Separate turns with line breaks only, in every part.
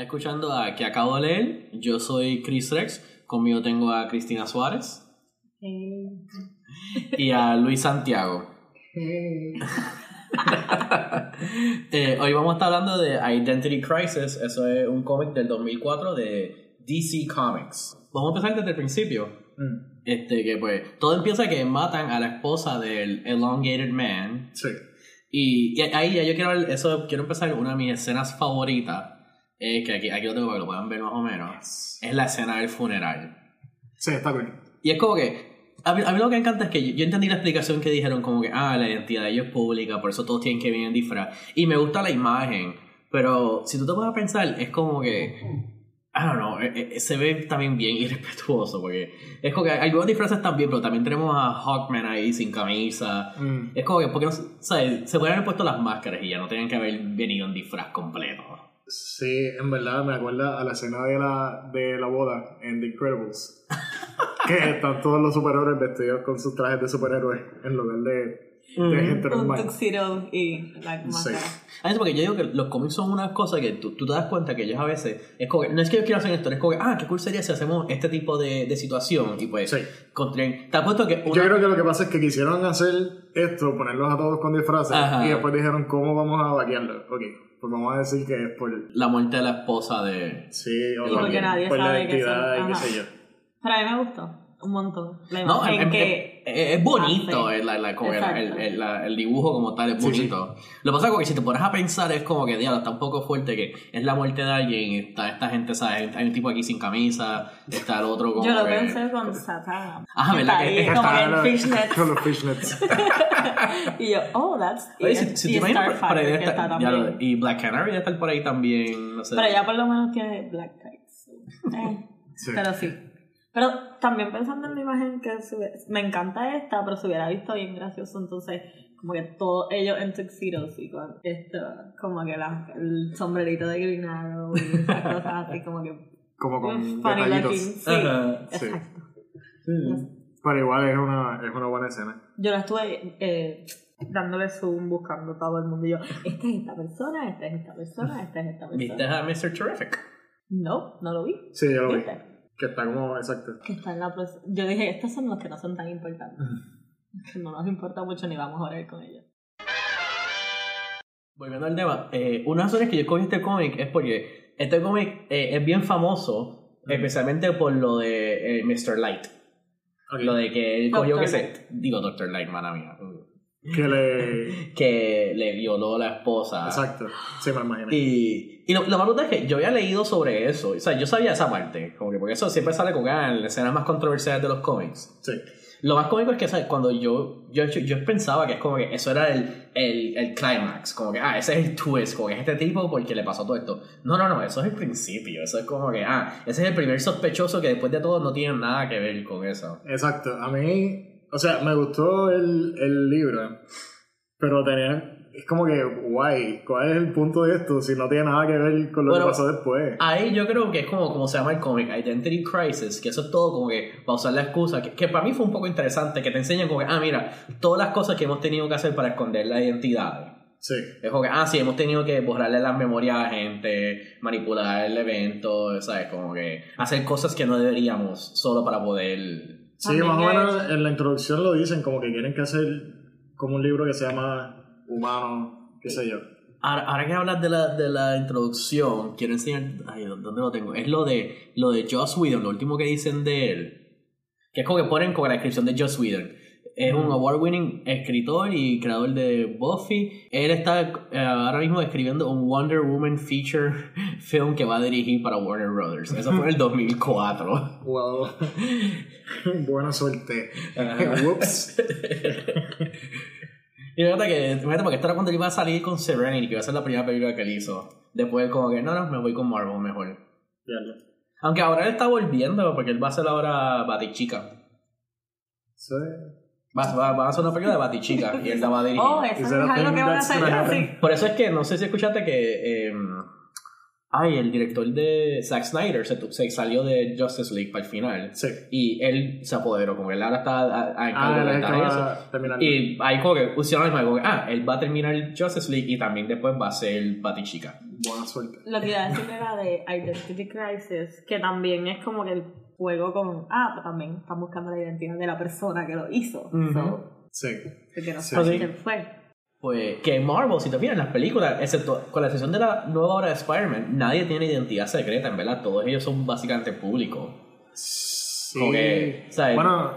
Escuchando a que acabo de leer. Yo soy Chris Rex. Conmigo tengo a Cristina Suárez y a Luis Santiago. Eh, hoy vamos a estar hablando de Identity Crisis. Eso es un cómic del 2004 de DC Comics. Vamos a empezar desde el principio.
Mm,
Este, que pues, todo empieza que matan a la esposa del Elongated Man.
Sí.
Y, y ahí ya yo quiero eso, quiero empezar una de mis escenas favoritas. Eh, que aquí, aquí lo tengo para que lo puedan ver más o menos. Es la escena del funeral.
Sí, está cool.
Y es como que. A mí, a mí lo que me encanta es que yo, yo entendí la explicación que dijeron, como que, ah, la identidad de ellos es pública, por eso todos tienen que venir en disfraz. Y me gusta la imagen, pero si tú te pones a pensar, es como que. I don't know, eh, eh, se ve también bien irrespetuoso, porque es como que algunos disfraces están bien, pero también tenemos a Hawkman ahí sin camisa.
Mm,
Es como que, porque no, ¿sabes? Se pueden haber puesto las máscaras y ya no tenían que haber venido en disfraz completo.
Sí, en verdad me acuerda a la escena de la, de la boda en The Incredibles. que están todos los superhéroes vestidos con sus trajes de superhéroes en lugar de, de gente
Un
normal.
tuxedo y la
Sí.
máscara.
Ah, es porque yo digo que los cómics son una cosa que tú, tú te das cuenta que ellos a veces, es como que, no es que yo quiera hacer esto, es como que, ah, qué cool sería si hacemos este tipo de, de situación y pues,
Sí.
construyen- te apuesto que una-
Yo creo que lo que pasa es que quisieron hacer esto, ponerlos a todos con disfraces,
Ajá.
y después dijeron, ¿cómo vamos a vaquearlo? Ok, pues vamos a decir que es por...
la muerte de la esposa de...
Sí, o
porque
por-
nadie
por la
sabe que
identidad y qué sé yo.
Pero a mí me gustó un montón. La
No,
imagen
em- em-
que...
es bonito
hace.
el, la- como el, el- el- la- el dibujo como tal, es
Sí,
bonito. Lo que pasa es que si te pones a pensar es como que, diablo, está un poco fuerte que es la muerte de alguien, está esta gente, ¿sabes? Hay un tipo aquí sin camisa, está el otro como
Yo lo
que-
pensé con Satán.
Ajá, ¿verdad?
Está
Que- que
como
Está
en
la-
fishnets.
Con los fishnets.
y yo, oh, that's...
Oye, si, si
y
te imaginas por, por ahí estar-
está
ya lo-
también.
y Black Canary debe estar por ahí también, no sé.
Pero ya por lo menos tiene black tights. Eh,
Sí.
Pero sí. Pero también pensando en la imagen que se ve- me encanta esta, pero se hubiera visto bien gracioso, entonces como que todos ellos en tuxedos y con esto, como que la, el sombrerito de Green Arrow y esas cosas así como que
Como con
funny
detallitos.
Sí,
Ajá,
sí.
exacto.
Pero igual es una, es una buena escena.
Yo la estuve eh, dándole zoom, buscando todo el mundo y yo, esta es esta persona, esta es esta persona, esta es esta
¿Viste
persona.
a Mr. Terrific?
No, no lo vi.
Sí, yo lo vi. Que está como, exacto.
que está en la Yo dije, estos son los que no son tan importantes. Que no nos importa mucho ni vamos a orar con ellos.
Volviendo al tema, eh, una de las razones que yo escogí este cómic es porque este cómic eh, es bien famoso, especialmente por lo de eh, Mr. Light. Lo de que él cogió que se. Digo Dr. Light, mana mía.
Que le...
Que le violó a la esposa.
Exacto. Sí, me imagino.
Y, y lo, lo malo es que yo había leído sobre eso. O sea, yo sabía esa parte. Como que porque eso siempre sale con ah, las escenas más controversiales de los cómics.
Sí.
Lo más cómico es que ¿sabes? cuando yo, yo, yo, yo pensaba que es como que eso era el, el, el climax, como que, ah, ese es el twist, como que es este tipo porque le pasó todo esto. No, no, no, eso es el principio, eso es como que, ah, ese es el primer sospechoso que después de todo no tiene nada que ver con eso.
Exacto. A mí, o sea, me gustó el, el libro, pero tenía... Es como que, guay, ¿cuál es el punto de esto si no tiene nada que ver con lo
Bueno,
que pasó después?
Ahí yo creo que es como, como se llama el cómic, Identity Crisis, que eso es todo como que para usar la excusa, que, que para mí fue un poco interesante, que te enseñan como que, ah, mira, todas las cosas que hemos tenido que hacer para esconder la identidad.
Sí.
Es como que, ah, sí, hemos tenido que borrarle las memorias a gente, manipular el evento, ¿sabes? Como que hacer cosas que no deberíamos solo para poder...
Sí, más o menos en la introducción lo dicen, como que quieren que hacer como un libro que se llama Humano, qué sé yo.
Ahora, ahora que hablas de la, de la introducción, quiero enseñar... Ay, ¿dónde lo tengo? Es lo de, lo de Joss Whedon, lo último que dicen de él. Que es como que ponen como la descripción de Joss Whedon. Es un award-winning escritor y creador de Buffy. Él está eh, ahora mismo escribiendo un Wonder Woman feature film que va a dirigir para Warner Brothers. Eso fue en el 2004.
Wow. Buena suerte. Whoops.
Y fíjate que, fíjate porque esto era cuando él iba a salir con Serenity, que iba a ser la primera película que él hizo. Después como que, no, no, me voy con Marvel mejor.
Diablo.
Aunque ahora él está volviendo, porque él va a hacer ahora Batichica.
Sí.
Va, va, va a hacer una película de Batichica y él la va a dirigir.
Oh, eso es algo que van a hacer así.
Por eso es que, no sé si escuchaste que... eh, ay, el director de Zack Snyder se, tu- se salió de Justice League para el final.
Sí.
Y él se apoderó, como que él ahora está a, a
Ah,
encargo de
es el que
editar eso.
va a terminar.
Y ahí como que pusieron la misma, como que, ah, él va a terminar Justice League y también después va a ser Batichica.
buena suerte.
Lo que iba a decir era de Identity Crisis, que también es como que el juego con. Ah, pero también están buscando la identidad de la persona que lo hizo.
Ujú.
So,
Sí.
que no
Sí.
saben
Sí.
quién fue.
Pues que en Marvel, si te fijas en las películas, excepto con la excepción de la nueva obra de Spider-Man, nadie tiene identidad secreta, en verdad. Todos ellos son básicamente públicos.
Sí.
Que, ¿sabes?
Bueno,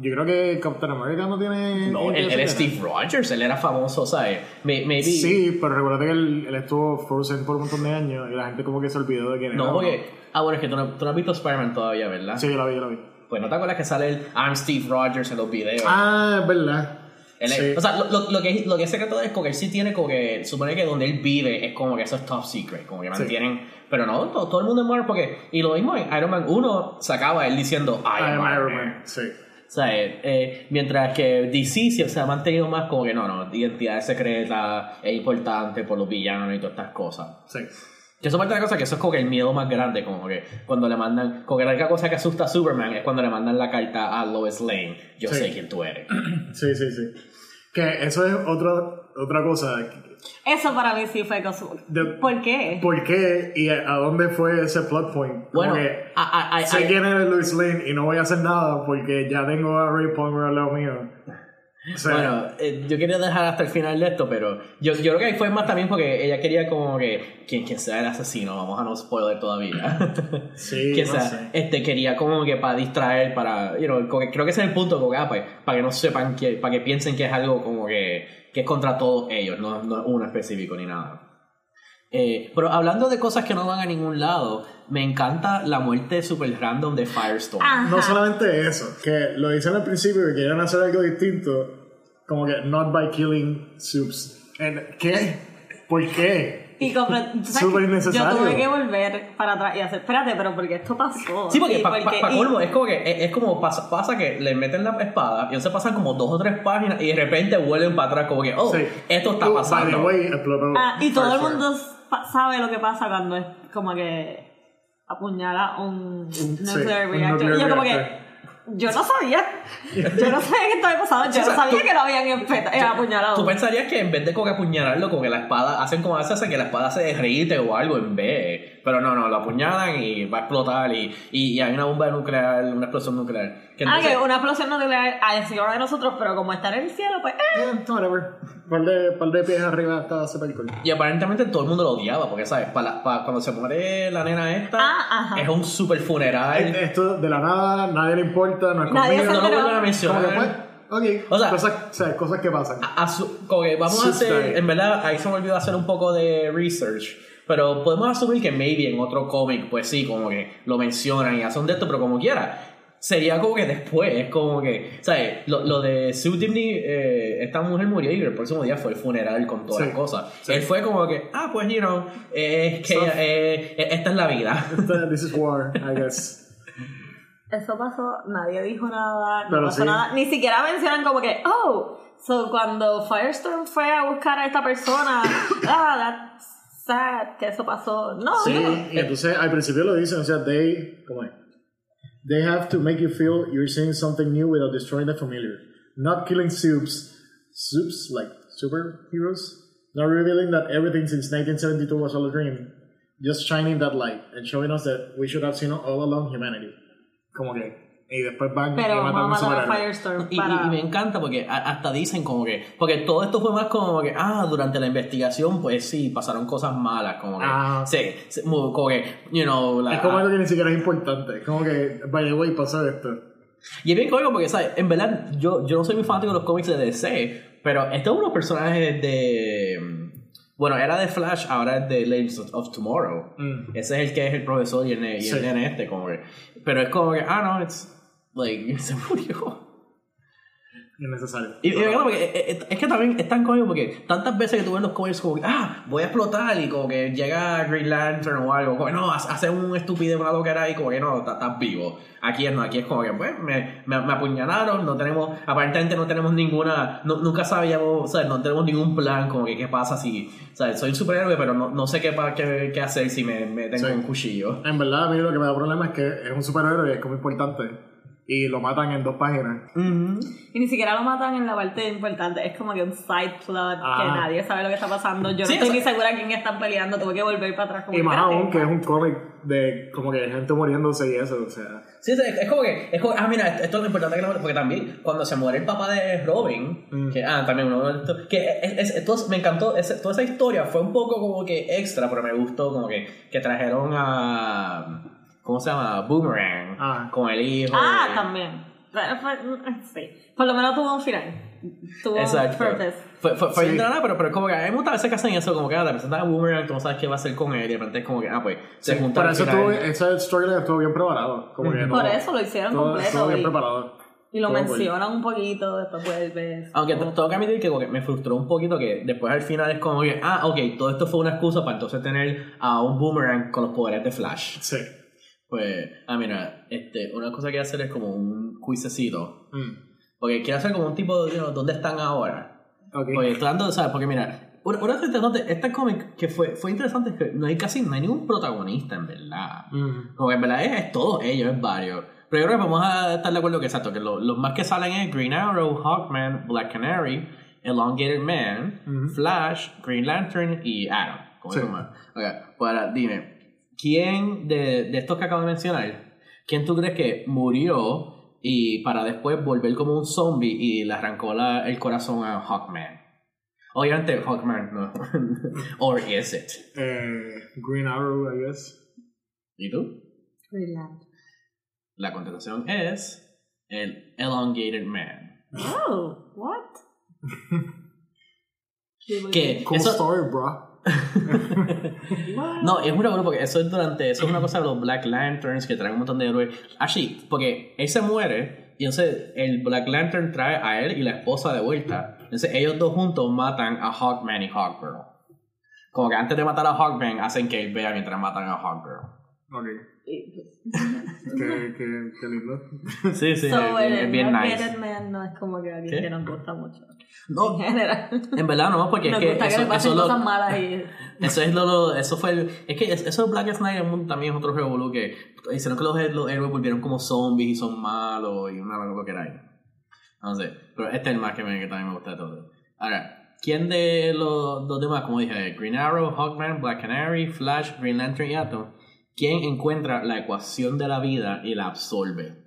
yo creo que Captain America no tiene.
No, él, él es Steve Rogers, él era famoso, ¿sabes? Maybe.
Sí, pero recuerda que él, él estuvo Frozen por un montón de años y la gente como que se olvidó de quién era.
No, porque. Ah, bueno, es que tú no, tú no has visto Spider-Man todavía, ¿verdad?
Sí, yo la vi, yo la vi.
Pues no te acuerdas que sale el I'm Steve Rogers en los videos.
Ah, es verdad.
Él es-
sí.
O sea, lo, lo- lo que, lo que es secreto es como que él sí tiene como que. Supone que donde él vive es como que eso es top secret, como que mantienen. Pero no, todo, todo el mundo es Marvel porque. Y lo mismo en Iron Man 1 sacaba él diciendo I am Iron Man.
Sí.
O sea, eh, eh, mientras que DC se ha mantenido más como que no, no, identidad secreta es importante por los villanos y todas estas cosas.
Sí.
Que eso parte de la cosa que eso es como que el miedo más grande, como que cuando le mandan, como que la única cosa que asusta a Superman es cuando le mandan la carta a Lois Lane, yo
Sí.
sé quién tú eres.
Sí, sí, sí. Que eso es otro, otra cosa.
Eso para mí sí fue.
De-
¿Por qué?
¿Por qué y a, a dónde fue ese plot point? Como
Bueno,
que sé quién es Lois Lane y no voy a hacer nada porque ya tengo a Ray Palmer al lado mío. O sea,
Bueno, eh, yo quería dejar hasta el final de esto, pero yo, yo creo que fue más también porque ella quería como que quien, quien sea el asesino, vamos a no spoiler todavía.
Sí,
que
no
sea,
sé.
este quería como que para distraer, para, you know, creo que ese es el punto, como ah, pues, para que no sepan que, para que piensen que es algo como que, que es contra todos ellos, no, no uno específico ni nada. Eh, pero hablando de cosas que no van a ningún lado, me encanta la muerte super random de Firestorm.
Ajá.
No solamente eso, que lo dicen al principio que querían hacer algo distinto, como que not by killing soups. And- ¿Qué? ¿Por qué?
Y compre- ¿tú sabes
Súper innecesario.
Yo tuve que volver para atrás y hacer, espérate, pero porque esto pasó.
Sí, porque para
y-
colmo es como que es, es como pasa, pasa que le meten la espada y entonces pasan como dos o tres páginas y de repente vuelven para atrás como que, oh,
Sí.
esto está
Oh,
pasando.
By the way, explotó
Ah, y todo el mundo pa- sabe lo que pasa cuando es como que apuñala un
sí,
nuclear
un
reactor.
nuclear
y yo como
reactor.
que, yo no sabía. Yo no sabía que estaba pasando. Yo
o sea,
no sabía
tú-
que lo habían eh, apuñalado.
Tú pensarías que en vez de como que apuñalarlo, que la espada, hacen como hace que la espada se derrite o algo en vez. Pero no, no, lo apuñalan y va a explotar y, y, y hay una bomba nuclear, una explosión nuclear. Que
ah,
entonces-
que una explosión nuclear a encima de nosotros, pero como está en el cielo, pues... eh.
Eh, whatever. Par de, par de pies arriba estaba ese película.
Y aparentemente todo el mundo lo odiaba, porque, ¿sabes? Para, para cuando se muere la nena esta,
Ah,
es un super funeral.
Esto de la nada, nadie le importa, no es
Nadie
conmigo.
se
no lo vuelven a mencionar.
pues, ok.
O sea-
cosas, o sea, cosas que pasan.
A su- como que vamos a hacer, en verdad, ahí se me olvidó hacer un poco de research, pero podemos asumir que maybe en otro cómic, pues sí, como que lo mencionan y hacen de esto, pero como quiera, sería como que después, es como que, ¿sabes? Lo, lo de Sue Dimney, eh, esta mujer murió y el próximo día fue el funeral con todas
Sí.
las cosas.
Sí.
Él fue como que, ah, pues, you know, eh, es que
So-
eh, eh, esta es la vida.
This is war, I guess.
Eso pasó, nadie dijo nada, no
Pero
pasó
sí.
nada. Ni siquiera mencionan como que, oh, so cuando Firestorm fue a buscar a esta persona, ah, that's sad que eso pasó. No,
Sí,
no.
y entonces al principio lo dicen, o sea, they, ¿cómo es? They have to make you feel you're seeing something new without destroying the familiar. Not killing soups, soups like superheroes. Not revealing that everything since 1972 was all a dream. Just shining that light and showing us that we should have seen all along humanity. Como que, y después van
Pero
y
vamos a
matan a un
matar a
superhéroe.
Firestorm
Y, y-
para...
y me encanta porque hasta dicen como que, porque todo esto fue más como que, ah, durante la investigación, pues sí, pasaron cosas malas, como que,
Ah.
sí, sí, como que, you know, la-
Es como algo que ni siquiera es importante. Es como que, by the way, pasó esto.
Y es bien cómico porque, ¿sabes? En verdad, yo, yo no soy muy fanático de los cómics de DC, pero este es uno de los personajes de. Bueno, era de Flash, ahora es de Legends of, Tomorrow.
Mm.
Ese es el que es el profesor y el, y el
Sí.
nene este, como que. Pero es como que, ah, no, it's. Like, se murió.
Innecesario.
Y, y me encanta porque es, es- es que también es tan cómico porque tantas veces que tú ves los cómics como que, ah, voy a explotar y como que llega Green Lantern o algo, como que no, hace un estúpido una loquera y como que no, estás vivo. Aquí es no, aquí es como que, pues, me, me, me apuñalaron, no tenemos, aparentemente no tenemos ninguna, no- nunca sabíamos, o sea, no tenemos ningún plan como que qué pasa si, o sea, soy un superhéroe pero no, no sé qué, qué, qué hacer si me meten
Sí.
con un cuchillo.
En verdad, a mí lo que me da problema es que es un superhéroe y es como importante. Y lo matan en dos páginas.
Y ni siquiera lo matan en la parte importante, es como que un side plot que nadie sabe lo que está pasando. Yo
Sí,
no estoy ni segura quién están peleando, tuve que volver para atrás. Como
Y más aún que es un cómic de como que gente muriéndose y eso, o sea.
Sí, sí, es como que, es como, ah, mira, esto es lo importante que no, porque también cuando se muere el papá de Robin,
Mm.
que, ah, también uno, que es, es- entonces me encantó, ese- toda esa historia fue un poco como que extra, pero me gustó como que, que trajeron a, ¿cómo se llama? Boomerang,
Ah.
con el hijo.
Ah,
de-
también. Sí. Por lo menos tuvo un final. Tuvo
Exacto.
purpose.
Fue, fue, fue
Sí.
nada, pero, pero como que gusta a veces que hacen eso, como que ah, te presentan a Boomerang, tú no sabes qué va a hacer con él, y de repente es como que, ah, pues, se juntan
Pero eso estuvo, ese storyline estuvo bien preparado. Como que
Por
todo-
eso lo hicieron
todo
completo.
Estuvo bien
y-
preparado.
Y lo
Todo cool.
mencionan un poquito, después vuelves.
Aunque te- tengo que admitir que como que me frustró un poquito que después al final es como que, ah, ok, todo esto fue una excusa para entonces tener a un boomerang con los poderes de Flash.
Sí.
Pues, ah, mira, este, una cosa que quiero hacer es como un quizecito.
Mm.
Porque quiero hacer como un tipo de, you know, ¿dónde están ahora?
Ok.
Oye, tratando de saber, porque mira, una, una cosa interesante, este cómic que fue, fue interesante es que no hay casi, no hay ningún protagonista en verdad.
Mm.
Como que en verdad es, es todos ellos, es varios. Pero yo creo que vamos a estar de acuerdo que exacto, que lo- los más que salen es Green Arrow, Hawkman, Black Canary, Elongated Man,
Ujú.
Flash, Green Lantern y. Como
Sí.
más. Ok, pues ahora dime, ¿quién de, de estos que acabo de mencionar, quién tú crees que murió y para después volver como un zombie y le arrancó la- el corazón a Hawkman? Obviamente Hawkman no. Or is it?
Eh, Green Arrow, I guess.
¿Y tú?
Greenland.
La contestación es el Elongated Man.
Oh, what?
Que
Cool
eso,
story, bro.
No, es una broma porque eso es durante, eso es una cosa de los Black Lanterns que traen un montón de héroes. Actually, porque él se muere y entonces el Black Lantern trae a él y la esposa de vuelta. Entonces ellos dos juntos matan a Hawkman y Hawkgirl. Como que antes de matar a Hawkman hacen que él vea mientras matan a Hawkgirl.
Ok.
Y, pues,
Qué, qué, qué lindo.
Sí, sí,
so,
es,
el
es bien
Elongated
nice.
Man no es como que alguien
¿Qué?
que nos gusta mucho.
No,
En general.
en verdad no, porque es
nos
que
gusta que
eso,
le pasen
eso lo-
cosas malas y...
Eso es lo, lo- eso fue el, es que es- eso de Black Knight es un- también es otro revolú que hicieron que los, los héroes volvieron como zombies y son malos y una cosa que era ahí. No sé, pero este es el más que, me, que también me gusta de todo. Ahora, ¿quién de los dos demás, como dije, Green Arrow, Hawkman, Black Canary, Flash, Green Lantern y Atom, quién encuentra la ecuación de la vida y la absorbe?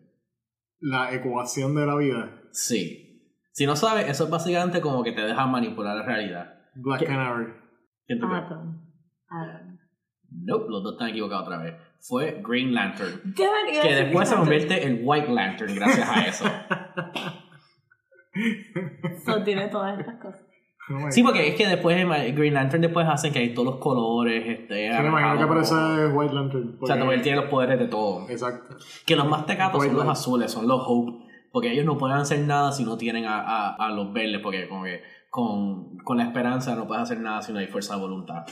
La ecuación de la vida.
Sí. Si no sabes, eso es básicamente como que te deja manipular la realidad.
Black
¿Qué?
Canary.
Atom. Atom.
Nope, los dos están equivocados otra vez. Fue Green Lantern.
¿Qué me iba a
Que después se convierte en White Lantern gracias a eso.
So, tiene todas estas cosas.
Oh
Sí,
God.
porque es que después en Green Lantern después hacen que hay todos los colores, este,
Sí, me imagino que es White Lantern.
O sea,
porque-
él tiene los poderes de todo.
Exacto.
Que los más tecatos
White
son los azules, son los Hope. Porque ellos no pueden hacer nada si no tienen a, a, a los verdes, porque como que con, con la esperanza no puedes hacer nada si no hay fuerza de voluntad.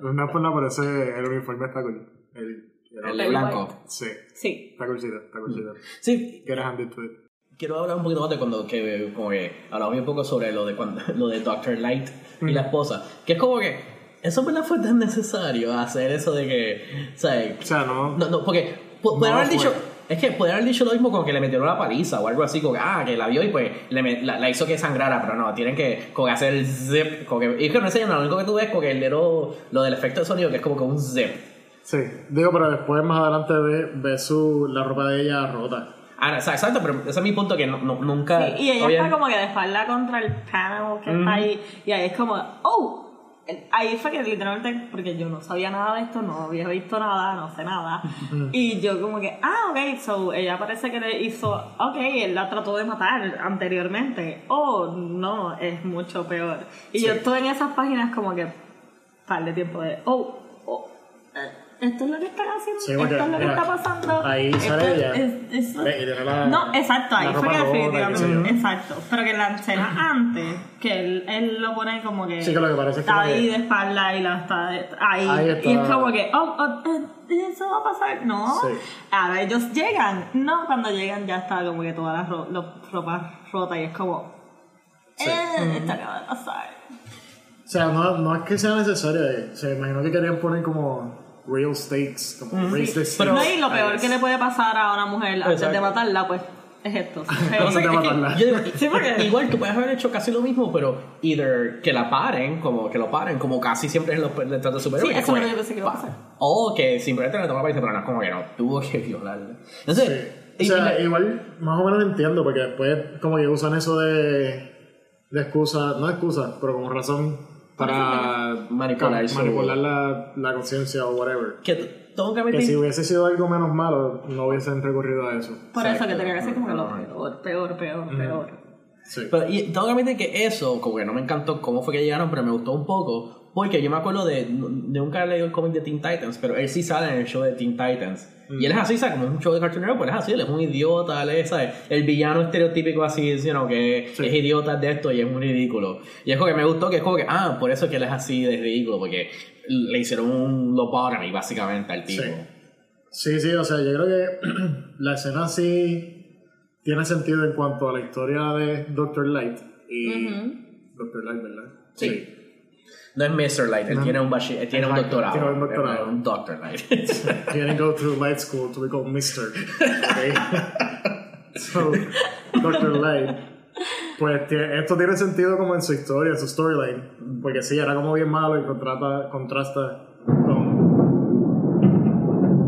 No es por nada, pero ese, el uniforme está cool. El,
El
El
blanco.
white.
Sí,
Sí.
está coolcito, está coolcito.
Sí,
Get a hand into it.
Quiero hablar un poquito más de cuando que, como que hablamos un poco sobre lo de cuando, lo de Dr. Light y la esposa. Que es como que eso verdad fue tan necesario hacer eso de que, ¿sabes?
O sea, no.
No, no, porque
No
haber dicho. Es que pueden haber dicho lo mismo como que le metieron la paliza o algo así, como que, ah, que la vio y pues le met- la, la hizo que sangrara, pero no, tienen que como que hacer el zip. Como que, y es que no enseñan lo único que tú ves como que el dedo, lo del efecto de sonido, que es como que un zip.
Sí, digo, pero después más adelante ve, ve su, la ropa de ella rota.
Ah, o sea, exacto, pero ese es mi punto que no, no- nunca.
Sí, y ella está como que de espalda contra el panel que está ahí. Y ahí es como, oh. Ahí fue que literalmente, porque yo no sabía nada de esto, no había visto nada, no sé nada. y yo como que, ah, ok, so ella parece que le hizo, ok, él la trató de matar anteriormente. Oh, no, es mucho peor. Y yo estoy en esas páginas como que, par de tiempo de, oh, esto es lo que están haciendo,
Sí,
esto es lo que
mira,
está pasando.
ahí sale ella.
es- no, exacto, ahí fue que definitivamente. Exacto. Pero que en la escena antes, que él, él lo pone como que.
Sí, que lo que parece es
Está ahí de espalda y la está ahí.
Ahí está.
Y es como que, oh, oh, eh, eso va a pasar. No.
Sí.
Ahora ellos llegan. No, cuando llegan ya está como que toda la ro la ropa rota y es como. Eh, esto acaba de pasar.
O sea, no, no es que sea necesario. eh. O sea, imagino que querían poner como real stakes, como the stakes.
Pero-
No, y lo peor que le puede pasar a una mujer antes
Exacto.
de matarla, pues, es esto.
De
sí, igual tú puedes haber hecho casi lo mismo, pero either que la paren, como que lo paren, como casi siempre en los retratos
Sí,
superiores.
eso es lo que yo pensé que iba a pasar.
O que simplemente le toma la pero no es como que no, tuvo que violarla. Entonces,
Sí.
y-
O sea,
y-
igual más o menos entiendo, porque después como que usan eso de, de excusa, no excusa, pero como razón para
Manipular
manipular la, la conciencia o whatever.
que que
si hubiese sido algo menos malo, no hubiesen recurrido a eso.
Por eso que tenía que ser como que lo peor, peor, peor, peor.
Sí.
Pero y tengo que admitir que eso, como que no me encantó cómo fue que llegaron, pero me gustó un poco. Porque yo me acuerdo de. de Nunca he leído el cómic de Teen Titans, pero él sí sale en el show de Teen Titans. Y él es así, ¿sabes? Como es un show de Cartoon Network, pues él es así, él es un idiota, él es, ¿sabes? El villano estereotípico así, you know, que
Sí.
es idiota de esto y es muy ridículo. Y es como que me gustó, que es como que, ah, por eso es que él es así de ridículo, porque le hicieron un lobotomy básicamente al tipo.
Sí. Sí, sí, o sea, yo creo que la escena sí tiene sentido en cuanto a la historia de Dr. Light y Dr. Light, ¿verdad?
Sí. No es Mr. Light, él
No.
tiene un, bachi- él tiene un doctorado.
tiene un doctorado.
Un Doctor Light.
He didn't go through light school to become Mr. Okay? so, Dr. Light. Pues esto tiene sentido como en su historia, en su storyline. Porque sí, era como bien malo y contrata, contrasta con.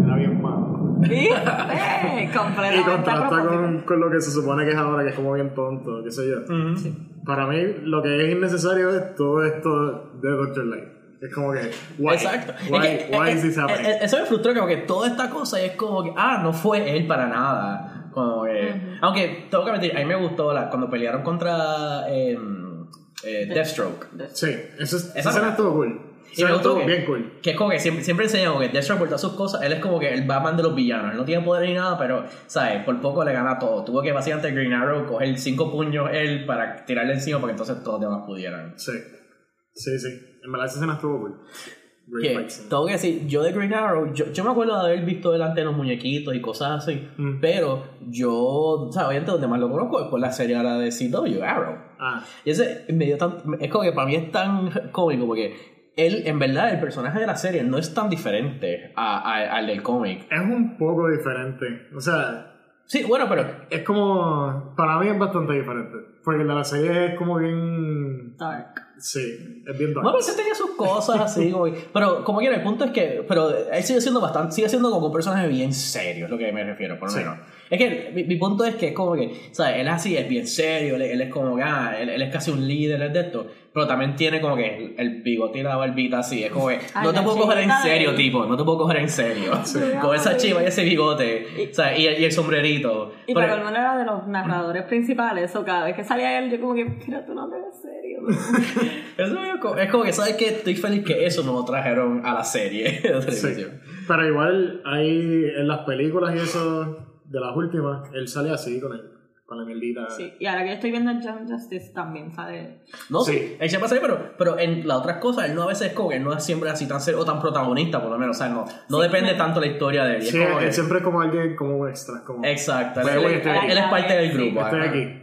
Era bien malo.
Y, eh,
Y contrasta con, con lo que se supone que es ahora, que es como bien tonto, qué sé yo. Para mí, lo que es innecesario es todo esto de Dr. Light. Es como que, why?
Exacto.
Why,
Es que,
why
eh,
is this
eh,
happening?
eh, Eso me frustró, como que toda esta cosa es como que, ah, no fue él para nada. Como que, Aunque, tengo que admitir, a mí me gustó la, cuando pelearon contra eh, eh, Deathstroke.
Sí, eso es,
Esa
escena estuvo cool.
Y me gustó que,
bien cool.
que es como que siempre, siempre enseñan como que Deathstroke por todas sus cosas, él es como que el Batman de los villanos, él no tiene poder ni nada, pero, ¿sabes? Por poco le gana todo. Tuvo que básicamente Green Arrow coger cinco puños él para tirarle encima porque entonces todos los demás pudieran.
Sí, sí, sí. En verdad esa escena estuvo cool.
Que, tengo que decir, yo de Green Arrow, yo, yo me acuerdo de haber visto delante de los muñequitos y cosas así,
Mm.
pero yo, o sea, obviamente donde más lo conozco es por la serie ahora de CW, Arrow.
Ah,
Y ese me dio tan, es como que para mí es tan cómico porque él, en verdad, el personaje de la serie no es tan diferente a- a- al del cómic.
es un poco diferente. O sea,
Sí, bueno, pero
es como. Para mí es bastante diferente. Porque el de la serie es como bien.
Dark.
Sí, es bien dark.
Bueno, él tenía sus cosas así, como pero como quiera, el punto es que, pero él sigue siendo bastante, sigue siendo como un personaje bien serio, es lo que me refiero, por lo
Sí.
Es que mi, mi punto es que es como que, ¿sabes? Él es así, es bien serio, él, él es como que, ah, él, él es casi un líder él es de esto, pero también tiene como que el, el bigote y la barbita así, es como que,
Ay,
no te puedo coger en
de
serio, tipo, no te puedo coger en serio. Con esa chiva y ese bigote, ¿sabes? Y, el- y el sombrerito.
Y
Pero-
para colmo era de los narradores principales, o cada vez que salía él, yo como que, mira, tú no te ves serio.
eso es como- es como que, ¿sabes qué? Estoy feliz que eso no lo trajeron a la serie de
Sí.
televisión.
Pero igual, hay en las películas y eso de las últimas, él sale así con el, con la mierdita.
Sí, y ahora que yo estoy viendo Young Justice también sale.
No, sí,
Sí.
él siempre sale, pero, pero en las otras cosas, él no a veces es como que no es siempre así tan serio o tan protagonista, por lo menos. O sea, no, no
Sí,
depende tanto la historia de él. es
Sí,
como
él
que-
siempre es como alguien, como un extra. Como,
Exacto, él, él- él es parte del
Sí,
grupo.
Estoy aquí.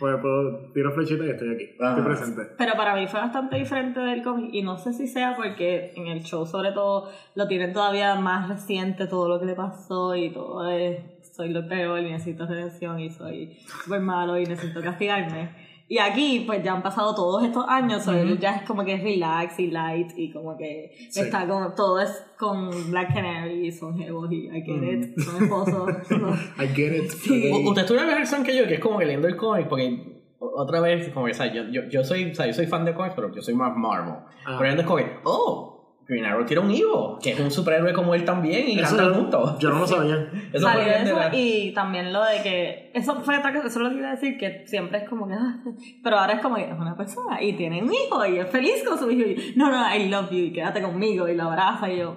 Pues puedo tiro flechita y estoy aquí.
Ajá.
Estoy presente.
Pero para mí fue bastante diferente del cómic y no sé si sea porque en el show sobre todo lo tienen todavía más reciente todo lo que le pasó y todo es soy lo peor y necesito redención y soy súper malo y necesito castigarme. Y aquí pues ya han pasado todos estos años, so él ya es como que es relax y light y como que
Sí.
está como todo es con Black Canary y son jevos y I get it, son esposos.
I get it.
Sí.
Usted estuvo en la reacción que yo, que es como que leyendo el cómic, porque otra vez, como que, o sea, yo, yo, yo soy, o sea, yo soy fan de cómics, pero yo soy más Marvel.
Ah.
Pero entonces como que, oh, Green Arrow tiene un hijo, que es un superhéroe como él también y
Eso
cantan juntos.
Yo no lo sabía.
Eso
Salió
fue
eso
la-
y también lo de que eso fue otra cosa, eso lo que iba a decir que siempre es como que ah, pero ahora es como que es una persona y tiene un hijo y es feliz con su hijo y no no I love you y quédate conmigo y lo abraza y yo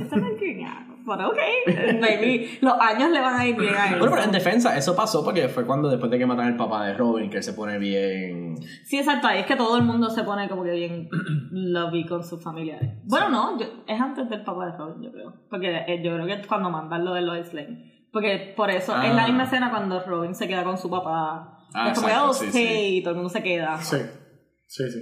es Green Arrow, pero ok maybe los años le van a ir bien a él
Bueno, pero en defensa, eso pasó porque fue cuando después de que matan al papá de Robin, que él se pone bien...
sí exacto ahí es que todo el mundo se pone como que bien lovey con sus familiares bueno no yo- es antes del papá de Robin yo creo porque eh, yo creo que es cuando mandan lo de Lois Lane porque por eso es la
Ah.
misma escena cuando Robin se queda con su papá
Ah,
es como que oh,
sí,
sí,
sí.
y todo el mundo se queda
Sí. Sí, sí.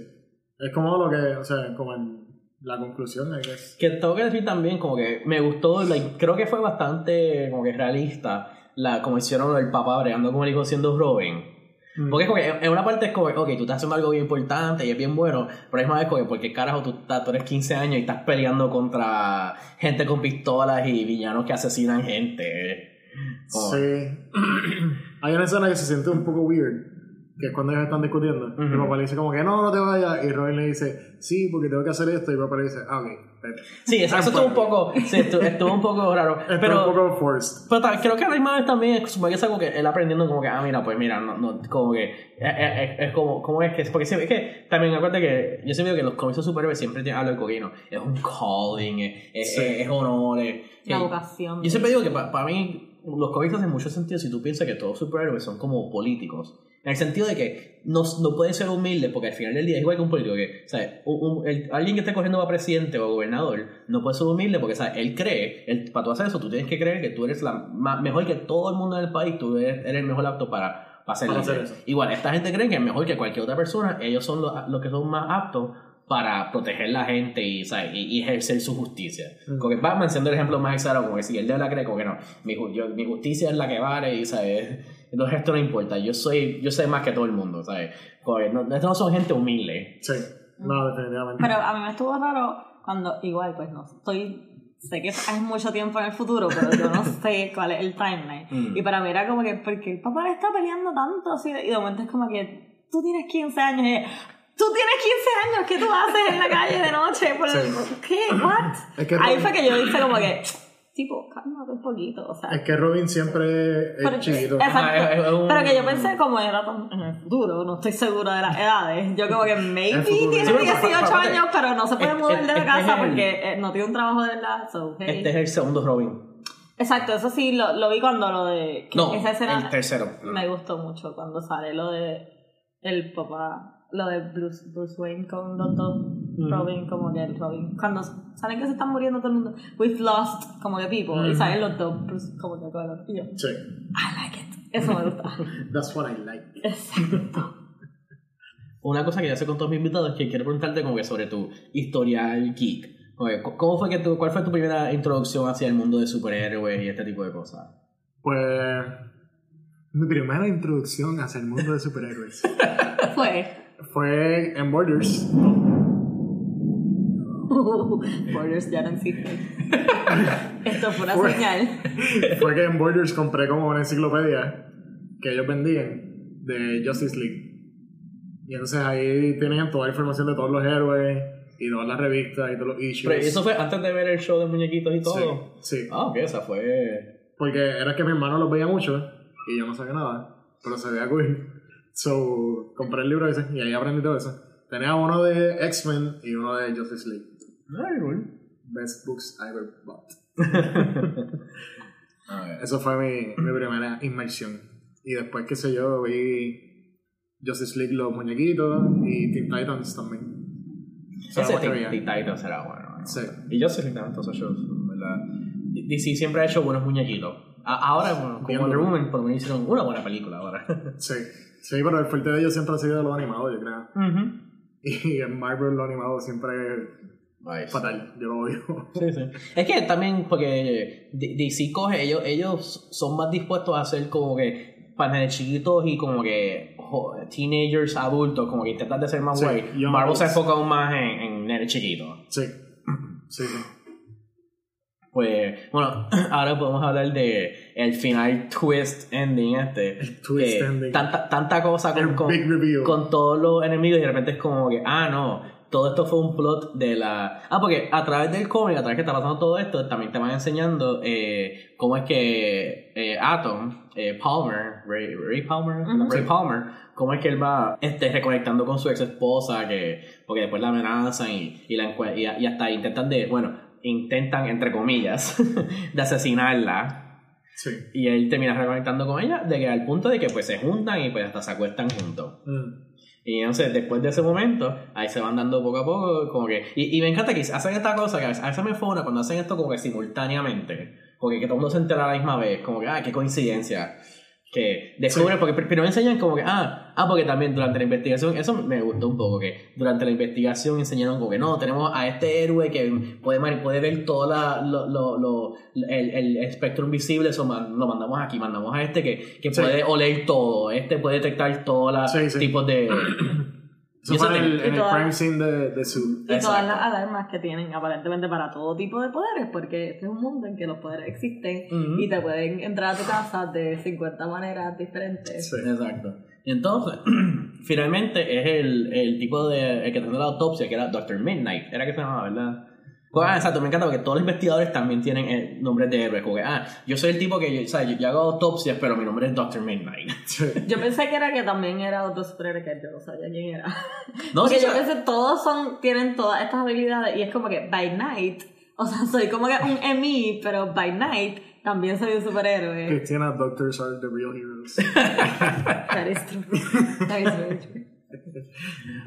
Es como lo que, o sea, como en la conclusión es que
Que tengo que decir también, como que me gustó, like, creo que fue bastante como que realista la, como hicieron el papá bregando con el hijo siendo Robin.
Mm.
Porque es como que en una parte es como, ok, tú estás haciendo algo bien importante y es bien bueno, pero es más es como que, porque carajo tú, estás- tú eres 15 años y estás peleando contra gente con pistolas y villanos que asesinan gente. Como-
Sí. Hay una escena que se siente un poco weird, que es cuando ellos están discutiendo.
Ujú.
El papá le dice como que no, no te vayas. Y Robin le dice, sí, porque tengo que hacer esto. Y el papá le dice, ah, ok. vete".
Sí, eso, eso estuvo un poco, sí, estuvo, estuvo un poco raro. Pero,
un poco forced.
Pero creo que vez también supongo que es algo que él aprendiendo como que, ah, mira, pues mira, no, no, como que, es, es- es como, como es que, porque siempre- es que también acuérdate que yo siempre digo que los de superhéroes siempre tienen algo de coquino, es un calling, es, es,
Sí.
es- es honor, es-
La vocación.
Yo siempre digo que para mí los cómics hacen mucho sentido si tú piensas que todos los superhéroes son como políticos. En el sentido de que no, no pueden ser humildes, porque al final del día es igual que un político. Que, ¿sabes? Un- un- el- alguien que esté cogiendo para presidente o gobernador no puede ser humilde porque ¿sabes? él cree, él, para tú hacer eso, tú tienes que creer que tú eres la ma- mejor que todo el mundo en el país, tú eres, eres el mejor apto para, para líder.
hacer eso.
Igual, esta gente cree que es mejor que cualquier otra persona, ellos son los, los que son más aptos para proteger la gente y, ¿sabes? y, y ejercer su justicia.
Mm.
Como que Batman siendo el ejemplo más exagerado, como que si él de verdad cree como que no, mi, yo- mi justicia es la que vale y ¿sabes? Entonces esto no importa, yo soy yo sé más que todo el mundo, ¿sabes? No, estos no son gente humilde.
Sí. No, definitivamente.
Pero a mí me estuvo raro cuando, igual, pues no estoy. Sé que es mucho tiempo en el futuro, pero yo no sé cuál es el timeline.
Mm.
Y para mí era como que, ¿por qué el papá le está peleando tanto? Así, y de momento es como que tú tienes 15 años y. Tú tienes 15 años, ¿qué tú haces en la calle de noche? Por
Sí.
¿Qué? ¿What?
Es que
Ahí fue que yo hice como que, tipo, cálmate un poquito, o sea.
Es que Robin siempre es
Pero-
chiquito.
Exacto.
Ajá, es- es un-
Pero que yo pensé como era tan- en el futuro, no estoy segura de las edades. Yo como que maybe tiene
Sí, pero-
18
pero- pero-
años, pero no se puede
es-
mudar
es-
de la casa
el-
porque eh, no tiene un trabajo de verdad. So.
Este es el segundo Robin.
Exacto, eso sí lo, lo vi cuando lo de... que
No,
esa escena
el tercero.
me gustó mucho cuando sale lo de el papá, lo de Bruce, Bruce Wayne con los dos Robin, como que el Robin, cuando salen que se están muriendo todo el mundo, we've lost como que people, y
Ujú.
salen los dos Bruce, como que con los y
Sí.
I like it, eso me gusta.
That's what I like.
Exacto.
Una cosa que ya sé con todos mis invitados es que quiero preguntarte como que sobre tu historial geek. Oye, ¿Cómo fue que tú, cuál fue tu primera introducción hacia el mundo de superhéroes y este tipo de cosas?
Pues. Mi primera introducción hacia el mundo de superhéroes
Fue.
Fue en Borders.
Borders ya no existe. Esto fue una
Fue-
señal.
fue que en Borders compré como una enciclopedia que ellos vendían de Justice League. Y entonces ahí tienen toda la información de todos los héroes y todas las revistas y todos los issues.
Pero eso fue antes de ver el show de muñequitos y todo.
Sí, sí.
Ah, ok, esa fue.
Porque era que mi hermano los veía mucho y yo no sabía nada, pero se veía cool. So, compré el libro ese y ahí aprendí todo eso. Tenía uno de X-Men y uno de Justice League.
Ay, cool.
Best books I ever bought.
A ver.
Eso fue mi, mi primera inmersión. Y después, qué sé yo, vi Justice League los muñequitos y Teen Titans también.
Ese Teen Titans era bueno. ¿no?
Sí.
Y yo sé que también todos esos shows, ¿verdad? DC siempre ha hecho buenos muñequitos. Ahora, bueno, con Wonder. Woman, por lo menos hicieron una buena película ahora.
Sí. Sí, pero el fuerte de ellos siempre ha sido lo animado, yo creo. Y en Marvel lo animado siempre es
Nice.
fatal. Yo lo odio.
Sí, sí. Es que también, porque DC coge, ellos, ellos son más dispuestos a hacer como que paneles chiquitos y como que teenagers, adultos, como que intentan de ser más
Sí,
guay. Marvel se enfoca aún más en, en nenes chiquitos.
Sí. Sí, sí.
Pues, bueno, ahora podemos hablar de el final twist ending este.
El twist
que
ending.
Tanta, tanta cosa con, con, con todos los enemigos y de repente es como que, ah, no, todo esto fue un plot de la... Ah, porque a través del cómic, a través que está pasando todo esto, también te van enseñando eh, cómo es que eh, Atom, eh, Palmer, Ray, Ray Palmer. Ray Palmer, cómo es que él va este, reconectando con su ex esposa, que, porque después la amenazan y, y, la y, y hasta intentan de, bueno, intentan, entre comillas, de asesinarla.
Sí.
Y él termina reconectando con ella, de que al punto de que pues se juntan y pues hasta se acuestan juntos.
Mm.
Y entonces, después de ese momento, ahí se van dando poco a poco, como que... Y, y me encanta que hacen esta cosa, que a veces, a veces me fona cuando hacen esto como que simultáneamente. Porque que todo el mundo se entera a la misma vez, como que, ah, qué coincidencia. Que descubren, porque pr- primero enseñan como que, ah, ah, porque también durante la investigación, eso me gustó un poco, que durante la investigación enseñaron como que no, tenemos a este héroe que puede, puede ver todo la, lo, lo, lo- el, el espectro invisible, eso lo mandamos aquí, mandamos a este que, que
Sí.
puede oler todo, este puede detectar todos los
Sí, sí.
tipos de...
Eso fue en el, en el crime scene de, de Sue.
Y todas las alarmas que tienen aparentemente para todo tipo de poderes, porque este es un mundo en que los poderes existen y te pueden entrar a tu casa de 50 maneras diferentes.
Sí.
Exacto. Y entonces, finalmente es el, el tipo de. el que trató la autopsia, que era Dr. Midnight. Era que se llamaba, ¿verdad? Pues, ah, exacto, me encanta porque todos los investigadores también tienen eh, nombres de héroes. Como que, ah, yo soy el tipo que, yo, ¿sabes? Yo, yo hago autopsias, pero mi nombre es Dr. Midnight.
Yo pensé que era que también era otro superhéroe que yo no sabía quién era.
No,
Porque
sí,
yo
sí.
pensé, todos son, tienen todas estas habilidades y es como que by night, o sea, soy como que un Emmy, pero by night también soy un superhéroe.
Christina, doctors are the real heroes.
That is true. That is very true.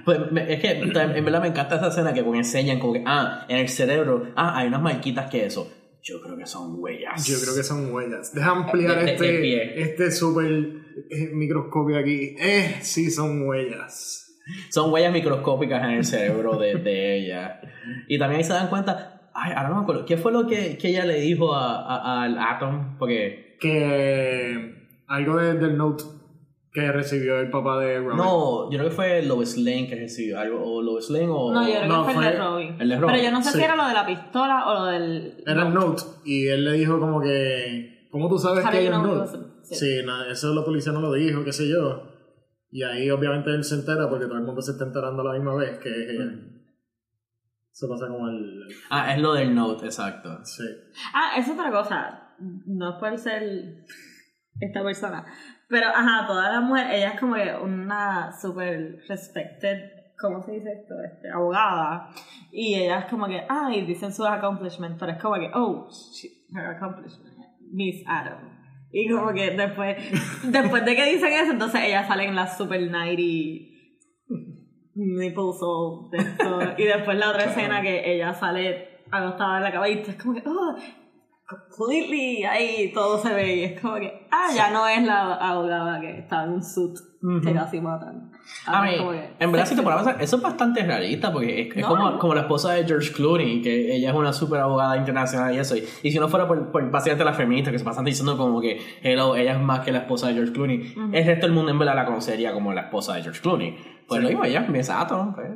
Pues es que en verdad me encanta esa escena que como enseñan como que, ah, en el cerebro, ah, hay unas marquitas que eso. Yo creo que son huellas.
Yo creo que son huellas. Deja ampliar
De- de- de
este, este super eh, microscopio aquí. Eh, sí, son huellas.
Son huellas microscópicas en el cerebro de, de ella. Y también ahí se dan cuenta, ay, ahora no me acuerdo, ¿qué fue lo que, que ella le dijo a- a- al Atom? Porque,
Que algo de- del note que recibió el papá de Robert.
no, yo creo que fue Lois Lane que recibió algo, o Lois Lane o...
No, yo creo
No,
que fue, el de
fue
Robin.
el de Robin.
Pero yo no sé
Sí.
si era lo de la pistola o lo del.
Era el note. Y él le dijo como que. ¿Cómo tú sabes que hay
you
un note? Sí, nada, eso la policía no lo dijo, qué sé yo. Y ahí obviamente él se entera porque todo el mundo se está enterando a la misma vez que es ella. Eso pasa como el...
Ah, es lo del Note, exacto.
Sí.
Ah, es otra cosa. No es por ser esta persona. Pero, ajá, todas las mujeres, ella es como que una super respected, ¿cómo se dice esto? Este, abogada. Y ella es como que, ah, y dicen sus accomplishments, pero es como que, oh, she- her accomplishment, Miss Adam. Y como que después, después de que dicen eso, entonces ella sale en la super 90 nipple soul de esto. Y después la otra escena que ella sale acostada en la cama y es como que, oh, completely, ahí todo se ve y es como que, ah, ya no es la abogada que está en un suit que casi matan.
A
Ahora
mí,
es como que,
en verdad, si te pones a pensar, eso es bastante realista porque es, es
No,
como,
no.
como la esposa de George Clooney, que ella es una super abogada internacional y eso. Y, y si no fuera por, por básicamente las feministas que se pasan diciendo como que hello, ella es más que la esposa de George Clooney, el resto del mundo en verdad la conocería como la esposa de George Clooney. Pues lo mismo, ella es Miss Atom, pues.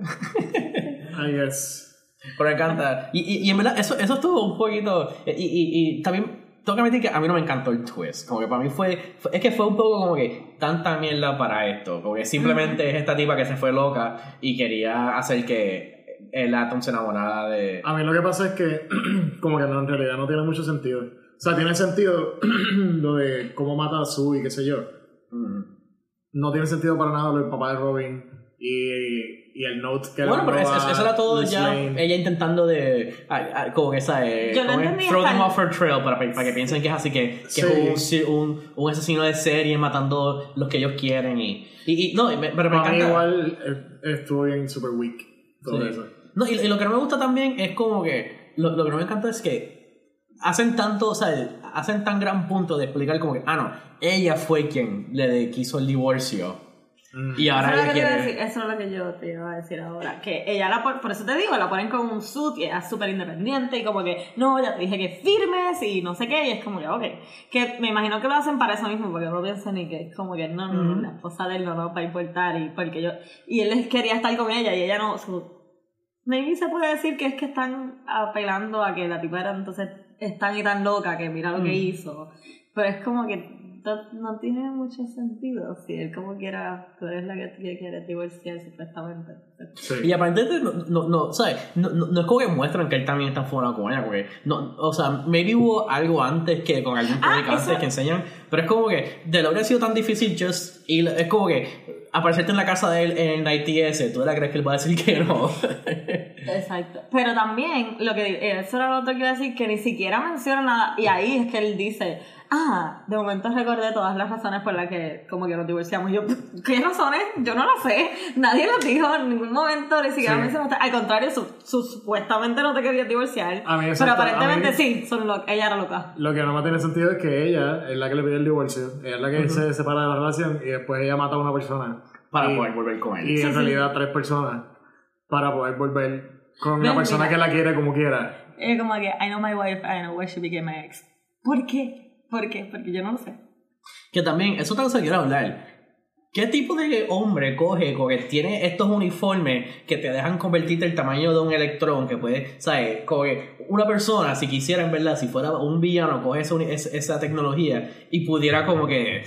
I guess.
Pero me encanta. Y, y, y en verdad, eso, eso estuvo un poquito. Y, y, y también tengo que admitir que a mí no me encantó el twist. Como que para mí fue, fue- Es que fue un poco como que tanta mierda para esto. Porque simplemente es esta tipa que se fue loca y quería hacer que el Atom se enamorara de.
A mí lo que pasa es que como que no, en realidad no tiene mucho sentido. O sea, tiene sentido lo de cómo mata a Sue y qué sé yo. No tiene sentido para nada lo del papá de Robin y, y el note que
Bueno, pero
mandó
eso,
a
eso era todo
Lois
ya
Lane.
ella intentando de. ah, como que esa. eh,
Yo no
es,
entendí
throw them
el-
off her trail para, para que piensen que es así, que, que
Sí.
es un, un, un asesino de serie matando los que ellos quieren. Y, y, y- no, y me- pero me encanta.
igual estuvo bien super weak todo
Sí.
eso.
No, y, y lo que no me gusta también es como que. Lo, lo que no me encanta es que hacen tanto, o sea, hacen tan gran punto de explicar como que, ah, no, ella fue quien le quiso el divorcio.
Mm.
Y ahora
Eso
ella quiere.
decir, eso es lo que yo te iba a decir ahora. Que ella la pon- por eso te digo, la ponen con un suit y ella es súper independiente y como que, no, ya te dije que firmes y no sé qué, y es como que, ok. Que me imagino que lo hacen para eso mismo, porque no piensan ni que es como que, no, no, no, la esposa de él no nos va a importar y porque yo, y él quería estar con ella y ella no, su, maybe se puede decir que es que están apelando a que la tipa era entonces es tan y tan loca que mira lo que
Mm.
hizo. Pero es como que no, no tiene mucho sentido. Si él como quiera, tú eres la que que quiere divorciar supuestamente.
Sí.
Y aparentemente, no, no, no, ¿sabes? No, no, no es como que muestran que él también está enfocado con ella, porque, no, o sea, maybe hubo algo antes que con algún
Ah,
antes
eso-
que enseñan, pero es como que de lo habría sido tan difícil just, y es como que aparecerte en la casa de él en el ITS, tú la crees que él va a decir que no.
Exacto. Pero también, lo que eso era lo otro que iba a decir, que ni siquiera menciona nada. Y ahí es que él dice, ah, de momento recordé todas las razones por las que como que nos divorciamos. Y yo, ¿qué razones? Yo no las sé. Nadie las dijo en ningún momento, ni siquiera
Sí.
mencionaste. Al contrario, su, su- supuestamente no te querías divorciar.
A mí
pero aparentemente
a mí-
sí, son lo- ella era loca.
Lo que no me tiene sentido es que ella es la que le pide el divorcio, ella es la que se separa de la relación y después ella mata a una persona.
Para
Y-
poder volver con él.
Y
Sí,
en
sí.
realidad tres personas para poder volver con una
Ven,
persona
mira.
que la quiere como quiera.
Es como que, I know my wife, I know why she became my ex. ¿Por qué? ¿Por qué? Porque yo no lo sé.
Que también, eso también se quiere hablar. ¿Qué tipo de hombre coge, coge, tiene estos uniformes que te dejan convertirte el tamaño de un electrón? Que puede, ¿sabes? Coge una persona, si quisiera en verdad, si fuera un villano, coge esa, esa tecnología y pudiera como que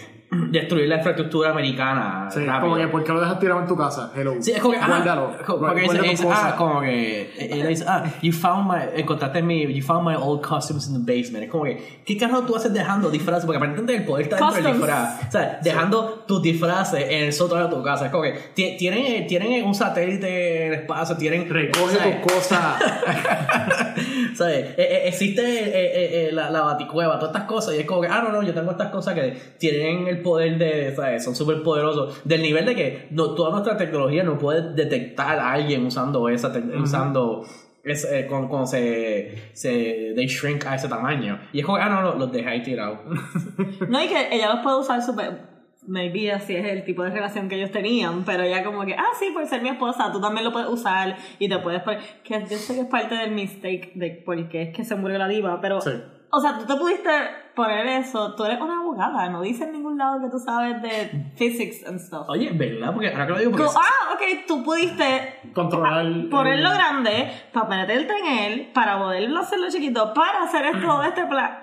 destruir la infraestructura americana.
Sí, como que ¿por qué lo dejas tirado en tu casa? Hello.
Sí, es como que, ah,
Guárdalo.
co-
Guarda
porque dice,
tus
dice,
cosas.
ah, como que, dice, ah, you found my, encontraste mi, you found my old costumes in the basement. Es como que, ¿qué carajo tú haces dejando disfraces? Porque aparentemente el poder está dentro del disfraz. O sea, dejando tus disfraces en el sótano de tu casa. Es como que, ti- tienen, tienen un satélite en el espacio, tienen...
Recoge
¿sabes?
tus cosas.
¿Sabes? Eh, eh, existe eh, eh, eh, la, la baticueva, todas estas cosas. Y es como que, ah, no, no, yo tengo estas cosas que tienen el poder de, ¿sabes? Son súper poderosos. Del nivel de que no, toda nuestra tecnología no puede detectar a alguien usando esa, tec- usando. Es, eh, cuando, cuando se, se they shrink a ese tamaño y es como ah no, no los dejé ahí tirados
No, y que ella los puede usar súper. Maybe así es el tipo de relación que ellos tenían, pero ella como que, ah, sí, por ser mi esposa, tú también lo puedes usar y te puedes poner. Que yo sé que es parte del mistake de por qué es que se murió la diva, pero.
Sí.
O sea, tú te pudiste poner eso, tú eres una abogada, no dice en ningún lado que tú sabes de physics and stuff.
oye ¿verdad? porque ahora que lo digo porque
ah, ok, tú pudiste
Controlar.
ponerlo grande para meterte en él, para poderlo hacerlo chiquito, para hacer esto de este plan.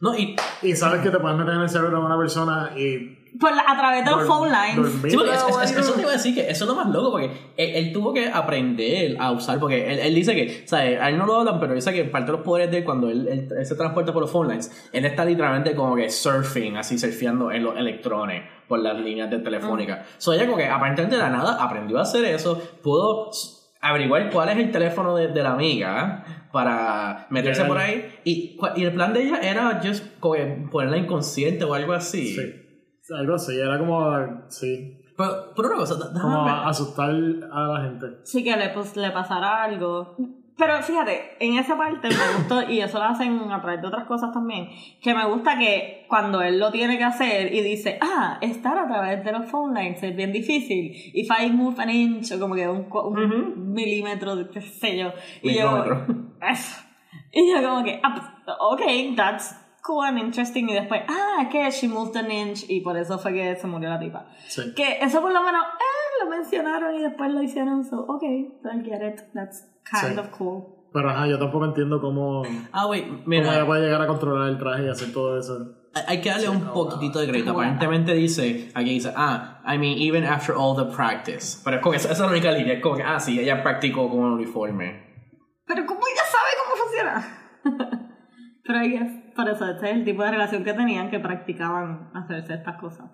No y
Y sabes que te puedes meter en el cerebro de una persona y.
Por la- a través de los phone lines.
dormir.
Sí, porque eso, te iba a decir que eso es lo más loco, porque él, él tuvo que aprender a usar, porque él, él dice que, ¿sabes? A él no lo hablan, pero dice que parte de los poderes de él, cuando él, él- él se transporta por los phone lines, él está literalmente como que surfing, así surfeando en los electrones por las líneas de telefónica. So ella como que aparentemente de la nada aprendió a hacer eso, pudo averiguar cuál es el teléfono de, de la amiga ¿eh? Para meterse por ahí y, y el plan de ella era just ponerla inconsciente o algo así.
Sí. Algo así, era como. Sí.
Pero, pero una cosa, déjame
Como asustar a la gente.
Sí, que le, pues, le pasara algo. Pero fíjate, en esa parte me gustó, y eso lo hacen a través de otras cosas también, que me gusta que cuando él lo tiene que hacer y dice, ah, estar a través de los phone lines es bien difícil. If I move an inch, o como que un, un
Ujú.
milímetro, de qué sé yo. Y yo, eso. Y yo como que, ah, ok, that's cool and interesting. Y después, ah, que she moved an inch, y por eso fue que se murió la tipa.
Sí.
Que eso por lo menos, eh, lo mencionaron y después lo hicieron, so, ok, I get it, that's kind
Sí.
of cool.
Pero ajá, yo tampoco entiendo cómo.
Ah, wait,
Cómo ella
mira,
puede llegar a controlar el traje y hacer todo eso.
hay- que darle un poquitito de crédito. Aparentemente dice, aquí dice, ah, I mean, even after all the practice. Pero es como que esa, esa es la única línea, es como que, ah, sí, ella practicó con un uniforme.
Pero ¿cómo ella sabe cómo funciona? Pero ahí es, por eso, este es el tipo de relación que tenían que practicaban hacerse estas cosas.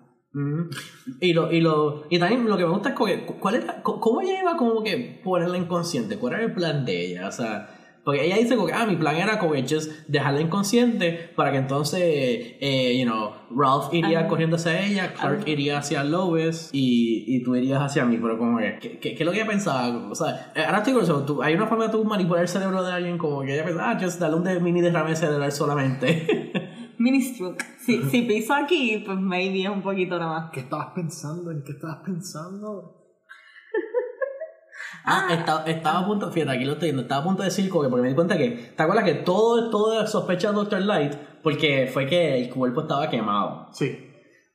Y lo, y lo, y también lo que me gusta es como que, ¿cuál era, cómo ella iba como que ponerla inconsciente? ¿Cuál era el plan de ella? O sea, porque ella dice como que, ah, mi plan era como que just dejarla inconsciente para que entonces, eh, you know, Ralph iría
Ajá.
corriendo hacia ella, Clark
Ajá.
iría hacia Lois y, y tú irías hacia mí, pero como que, ¿qué, qué, qué es lo que ella pensaba? O sea, ahora estoy curioso, tú, hay una forma de tú manipular el cerebro de alguien como que ella pensaba, ah, just darle un de- mini derrame cerebral solamente.
Mini stroke. Si, si piso aquí, pues maybe es un poquito nada más.
¿Qué estabas pensando? ¿En qué estabas pensando?
Ah, estaba, estaba a punto, fíjate, aquí lo estoy viendo, estaba a punto de decir como que, porque me di cuenta que, ¿te acuerdas que todo, todo sospecha de Dr. Light? Porque fue que el cuerpo estaba quemado.
Sí.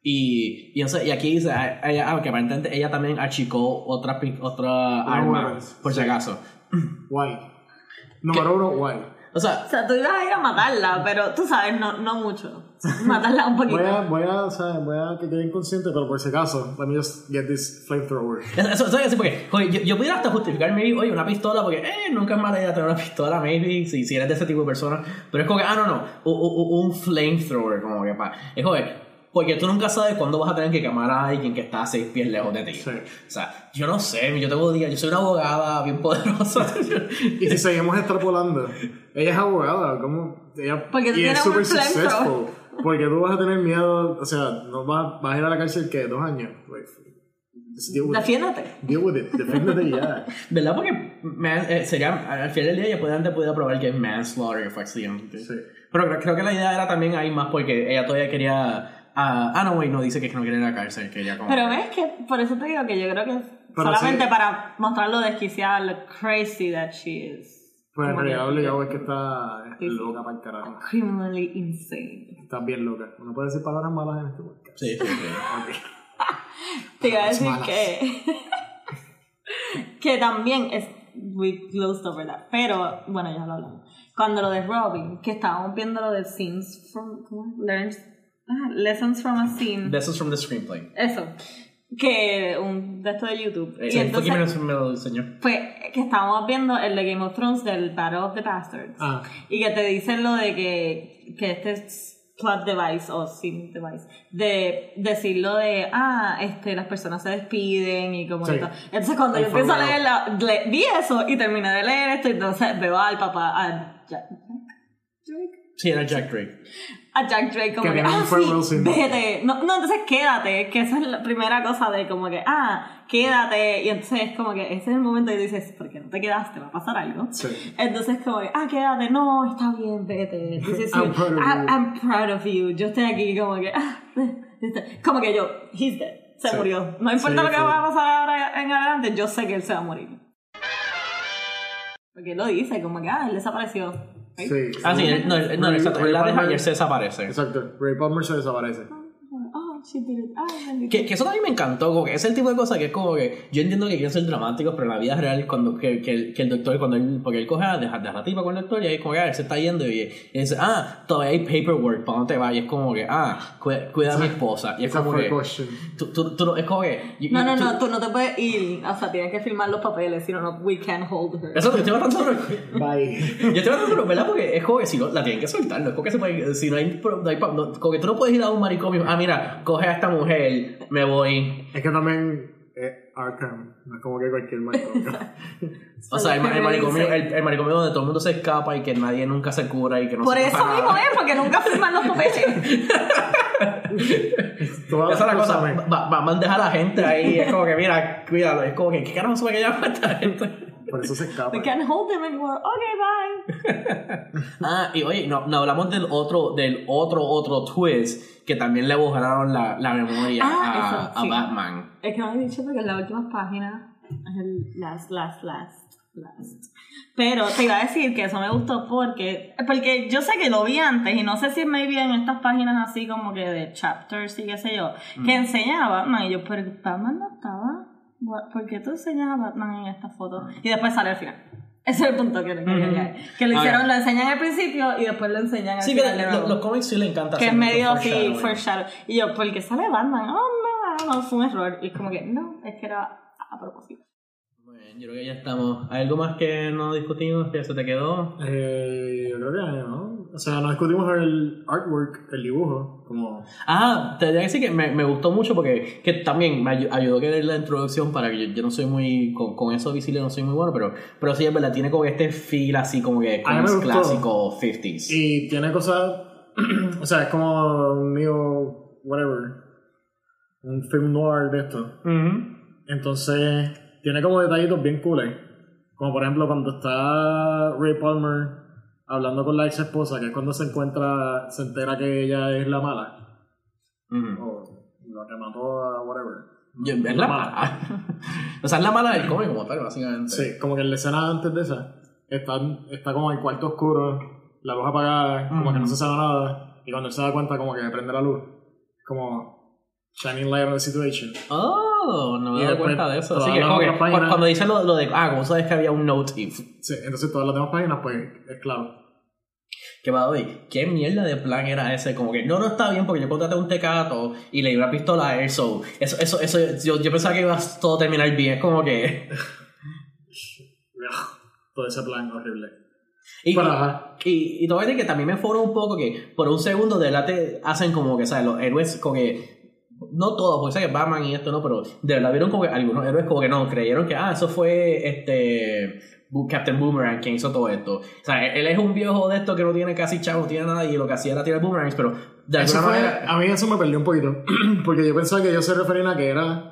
Y, y, o sea, y aquí dice, ah, ella, ah, que aparentemente ella también achicó otra, otra arma, por si acaso.
Guay. Número uno, guay.
O sea,
O sea, tú ibas a ir a matarla, pero tú sabes, no, no mucho. Matarla un poquito.
Voy a, voy a, o sea, voy a que quede inconsciente, pero por si acaso, let me just get this flamethrower.
Eso, eso es así porque oye, yo, yo pudiera hasta justificar, maybe, oye, una pistola, porque eh, nunca es mala idea tener una pistola, maybe, si, si eres de ese tipo de persona. Pero es como que, ah, no, no, un flamethrower, como que pa. Es como que, Porque tú nunca sabes cuándo vas a tener que llamar a alguien que está a seis pies lejos de ti.
Sí.
O sea, yo no sé, yo tengo días, yo soy una abogada bien poderosa.
Y si seguimos extrapolando, ella es abogada, ¿cómo? Ella,
Porque
y es súper successful. Porque tú vas a tener miedo, o sea, no vas, vas a ir a la cárcel, ¿qué? ¿Dos años? Like, just deal with it.
Defiéndete.
Deal with it. Defiéndete ya.
¿Verdad? Porque man- eh, sería, al final del día ella puede, antes pudiera probar que es manslaughter, que fue accidente.
Sí.
Pero creo, creo que la idea era también ahí más porque ella todavía quería... ah, ah, no, güey, no dice que es que no quiere ir a la cárcel, que ella como...
Pero ves que por eso te digo que yo creo que es
Pero
solamente
sí.
para mostrar lo desquiciada, lo crazy that she is.
Pues en realidad
que-
obligado es que está
Sí,
loca para el carajo.
Criminally insane.
Está bien loca. Uno puede decir palabras malas en este podcast.
Sí, sí, sí.
Te iba a decir
malas.
que. que también es. We closed over that. Pero, bueno, ya lo hablamos. Cuando lo de Robin, que estábamos viendo lo de scenes from. ¿cómo? Learns, ah, lessons from a scene.
Is from the screenplay.
Eso. Que un de esto de YouTube.
Sí,
y entonces.
me lo, me lo enseñó.
Fue que estábamos viendo el de Game of Thrones del Battle of the Bastards.
Ah,
Y que te dicen lo de que, que este es plot device o sim device. De decirlo de, ah, este, las personas se despiden y como
Sí.
todo. Entonces cuando
El
yo empiezo a leer, la- le- vi eso y terminé de leer esto y entonces veo al papá, a Jack, Drake,
Sí, era Jack Drake.
A Jack Drake como
Que
que, ah, sí, vete. No, no, entonces quédate, que esa es la primera cosa de como que, ah, quédate. Y entonces es como que ese es el momento y dices, ¿por qué no te quedaste? Va a pasar algo.
sí.
Entonces como que, ah, quédate, no, está bien, vete. Is
I'm proud of
I-
you.
I'm proud of you. Yo estoy aquí como que, ah, como que yo, he's dead. Se
Sí.
murió. No importa
Sí,
lo que va a pasar ahora en adelante, yo sé que él se va a morir. Porque él lo dice, como que, ah, él desapareció.
Sí.
Ah, sí, no, no, exacto. La deja
Palmer-
se desaparece.
Exacto. Ray Palmer se desaparece.
Que, que eso también me encantó, como que es el tipo de cosa que es como que yo entiendo que quieren ser dramáticos, pero en la vida real, cuando que, que, el, que el doctor, cuando él, porque él coge a dejar deja la tipa con el doctor y ahí como que ah, él se está yendo y, y dice, ah, todavía hay paperwork, ¿para dónde te vas? Y es como que, ah, cuida, cuida a mi esposa. Y es como que, tú, tú, tú no- es como que, you-
No, no,
tú-
no, tú no te puedes ir. O sea, tienes que firmar los papeles, si no, no, we can't hold her.
Eso que estoy tratando de-
Bye.
Yo estoy tratando de ¿verdad? Porque es como que si no, la tienen que soltar, no es como que se puede, si no hay, no hay no- como que tú no puedes ir a un manicomio, ah, mira, coge a esta mujer, me voy.
Es que también es Arkham. No es como que cualquier manicomio.
O sea, el,
que
el manicomio, el, el manicomio donde todo el mundo se escapa y que nadie nunca se cura y que no
Por
se
eso mismo es, porque nunca firman los papeles.
Esa es la cosa, va, va a dejar a la gente ahí, es como que mira, cuídalo, es como que, ¿qué carajo se va a quedar esta gente?
Por eso se escapa.
We can't hold them anymore. Okay, bye.
Ah, y oye, no, no hablamos del otro, del otro, otro twist que también le borraron la, la memoria
Ah,
a,
eso,
a
sí.
Batman.
Es que no he dicho porque en la última página es el last, last, last, last. Pero te iba a decir que eso me gustó porque, porque yo sé que lo vi antes y no sé si me vi en estas páginas así como que de chapters y qué sé yo, que enseñaba a Batman y yo, pero Batman no estaba. ¿Por qué tú enseñas a Batman en esta foto? Y después sale al final. Ese es el punto que le quería llegar. Que lo hicieron, lo enseñan al principio y después lo enseñan al
Sí,
final de
lo-
nuevo.
los cómics sí le encanta
que es medio así
foreshadowing.
foreshadow. Y yo, ¿por qué sale Batman? Oh, no, no, fue un error. Y es como que, no, es que era a propósito.
Bien, yo creo que ya estamos. ¿Hay algo más que no discutimos? ¿Que se te quedó?
Eh, yo creo que no. O sea, no discutimos el artwork, el dibujo. Como.
Ah, te diría que sí que me, me gustó mucho porque que también me ayu- ayudó que dé la introducción para que yo, yo no soy muy. Con, con eso visible no soy muy bueno, pero, pero sí es verdad, tiene como este feel así como que
A
clásico 50s.
Y tiene cosas. o sea, es como un neo. whatever. Un film noir de esto.
Ujú.
Entonces, tiene como detallitos bien cool. Como por ejemplo, cuando está Ray Palmer hablando con la ex esposa, que es cuando se encuentra, se entera que ella es la mala. O la que mató a whatever.
Yo- es la mala. o sea, es la mala del cómic como tal, básicamente.
Sí, como que en la escena antes de esa, está, está como en el cuarto oscuro, la luz apagada, como que no se sabe nada, y cuando él se da cuenta, como que prende la luz, como shining light on the situation.
Oh, no me
Y
he dado cuenta de eso.
todas
Sí, que como que
páginas-
cuando dicen lo, lo de, ah, como sabes que había un note y
Sí, entonces todas las demás páginas, pues, es claro.
Que va hoy, ¿qué mierda de plan era ese? Como que no, no está bien porque yo contraté un tecato y le di una pistola a él, so, eso, eso, eso, yo, yo pensaba que iba a todo terminar bien, es como que...
Todo ese plan horrible.
Y,
ajá.
y, y decir que también me foro un poco que por un segundo de verdad te hacen como que, ¿sabes? Los héroes como que... No todos, porque sabes que Batman y esto no, pero de verdad vieron como que algunos héroes como que no, creyeron que, ah, eso fue este Captain Boomerang quien hizo todo esto. O sea, él, es un viejo de esto que no tiene casi chavo, no tiene nada y lo que hacía era tirar boomerangs, pero de alguna
fue-
manera...
a mí eso me perdió un poquito. Porque yo pensaba que ellos se referían a que era.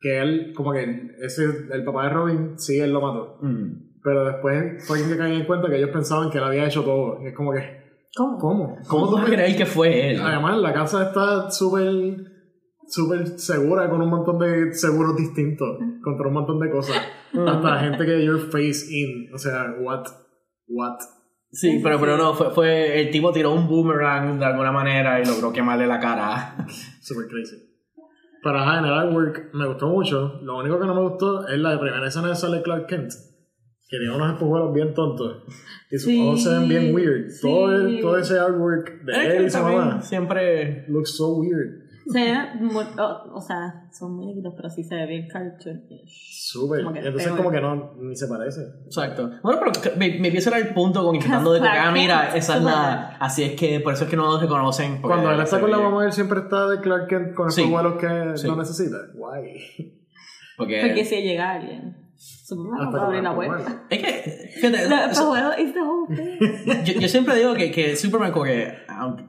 Que él, como que ese, el papá de Robin, sí, él lo mató.
Mm.
Pero después fue que caí en cuenta que ellos pensaban que él había hecho todo. Y es como que.
¿Cómo?
¿Cómo?
¿Cómo tú vas a creer que fue él?
Además, la casa está súper. Súper segura con un montón de seguros distintos contra un montón de cosas. Hasta gente que you're face in. O sea, what? What?
Sí, pero, pero no, fue, fue el tipo tiró un boomerang de alguna manera y logró quemarle la cara.
Super crazy. Pero ajá, en el artwork me gustó mucho. Lo único que no me gustó es la primera escena de sale Clark Kent. Que tiene unos espejuelos bien tontos. Y sus
Sí,
ojos se ven bien weird. Todo, el-
sí.
todo ese artwork de
Es
él y su mamá
siempre...
looks so weird.
Se ve muy, o, o sea, son muñequitos, pero sí se ve bien cartoonish.
Súper. Entonces
peor.
como que no, ni se parece.
Exacto. Bueno, pero me, me empieza a dar el punto con intentando de que, ah, mira, esa es la... Así es que, por eso es que no nos reconocen.
Cuando él está con la mamá, él siempre está de Clark Kent con
Sí.
espejuelos que
Sí.
no necesita. Guay.
Porque...
Porque si llega alguien, Superman la puerta.
Es que, fíjate,
the whole thing.
yo, yo siempre digo que, que Superman como que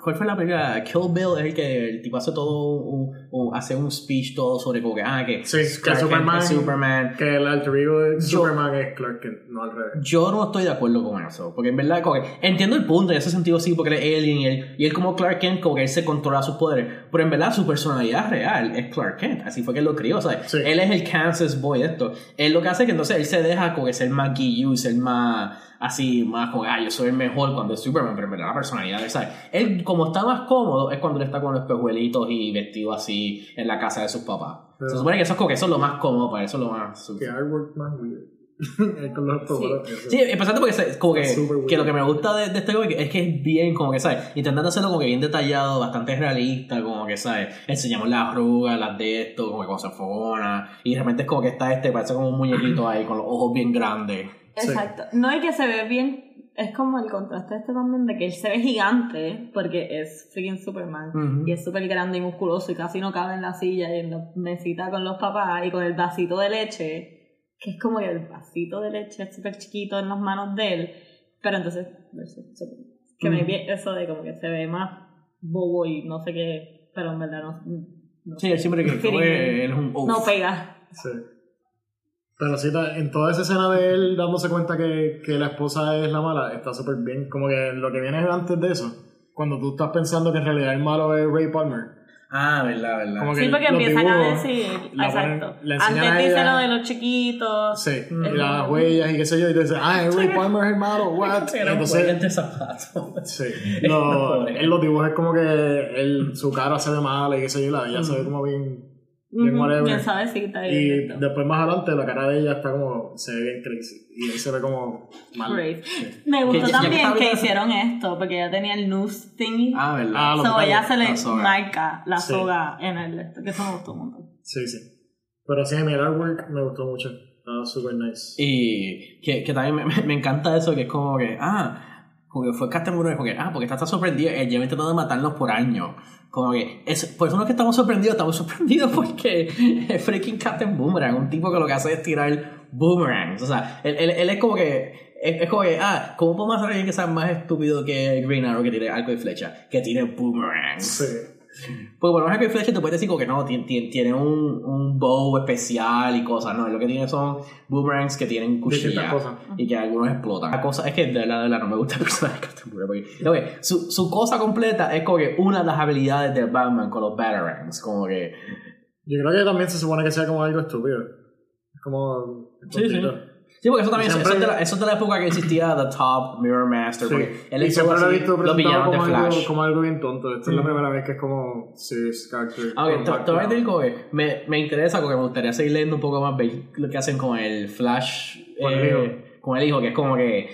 ¿cuál fue la película? Kill Bill es el que el tipo hace todo un, un- hace un speech todo sobre como que ah que
Sí, que
Kent
Superman-
es Superman
Que el alter ego de Superman es Clark Kent, no al revés.
yo no estoy de acuerdo con eso porque en verdad como que entiendo el punto en ese sentido sí porque él es alien y él, y él como Clark Kent como que él se controla sus poderes pero en verdad su personalidad real es Clark Kent así fue que él lo crió o sea
Sí.
él es el Kansas boy de esto él lo que hace es que entonces él se deja como que ser más guillu ser más así más como ah yo soy el mejor cuando es Superman pero la personalidad de él ¿sabes? él como está más cómodo es cuando él está con los espejuelitos y vestido así en la casa de sus papás
Pero-
se supone que eso es como que eso es lo más cómodo para eso es lo más
Que artwork más weird. Es con los eso.
Sí, empezando porque se- como que, que lo que me gusta de, de este cómic es que es bien, como que, ¿sabes? Intentando hacerlo como que bien detallado, bastante realista, como que, ¿sabes? Enseñamos las arrugas, las de esto, como que cuando se enfogona, y de repente es como que está este, parece como un muñequito ahí con los ojos bien grandes.
Sí.
Exacto. No hay que se ve bien. Es como el contraste este también de que él se ve gigante porque es freaking Superman y es súper grande y musculoso y casi no cabe en la silla y en la mesita con los papás y con el vasito de leche, que es como que el vasito de leche es súper chiquito en las manos de él, pero entonces que me
Ujú.
vi eso de como que se ve más bobo y no sé qué, pero en verdad no. no
Sí, él siempre que fue, él es un uf.
No pega.
Sí. Pero sí, en toda esa escena de él dándose cuenta que, que la esposa es la mala, está súper bien. Como que lo que viene antes de eso, cuando tú estás pensando que en realidad el malo es Ray Palmer.
Ah, verdad, verdad.
Como que
Sí, porque empiezan a
dibujos,
decir.
la ponen-
exacto.
enseñan
Antes
a
dice lo de los chiquitos.
Sí,
Mm.
y las huellas y qué sé yo, y te dice, ah, es Ray Palmer es el malo, what?
Era un
Entonces,
de zapatos.
sí, lo- en los dibujos es como que él, su cara se ve mal y qué sé yo, y la de ella se ve como bien, bien whatever.
Bien suavecita y,
después más adelante la cara de ella está como, se ve bien crazy, y él se ve como mal.
Great. Me gustó también que hicieron esto, porque ella tenía el noose thingy.
Ah, verdad.
Ah,
so ella se le
la
marca la
Sí.
soga en el esto, que eso me gustó un montón.
Sí, sí. Pero sí, mi artwork me gustó mucho. Estaba super nice.
Y que, que también me, me- me encanta eso, que es como que, ah, como que fue Boomerang, porque, ah, porque está sorprendido, él lleva intentando matarnos por años. Como que, es, por eso no es que estamos sorprendidos, estamos sorprendidos porque es freaking Captain Boomerang, un tipo que lo que hace es tirar boomerangs. O sea, él, él, él es como que, es, como que, ah, ¿cómo podemos hacer alguien que sea más estúpido que Green Arrow que tire arco y flecha? Que tire boomerangs.
Sí.
Porque por lo menos que Flecha te puedes decir como que no, tiene, tiene, tiene un, un bow especial y cosas, no, lo que tiene son boomerangs que tienen
Distintas
cuchilla
cosas.
y que algunos explotan. La cosa es que de verdad, de verdad no me gusta el personaje de Captain Boomerang porque no, que su, su cosa completa es como que una de las habilidades de Batman con los Batarangs, como que...
Yo creo que también se supone que sea como algo estúpido. Es como.
Sí, sí. Sí, porque eso también eso, es de la, eso es de la época que existía The Top Mirror Master,
Sí.
porque él
y
hizo
siempre lo he
así
visto
los de
como algo, como algo bien tonto. Esta es la primera vez que es como serious character.
Ah, ok, te- voy a decir que me, me interesa porque me gustaría seguir leyendo un poco más ver lo que hacen con el Flash
Con el
eh,
hijo.
con el hijo, que es como que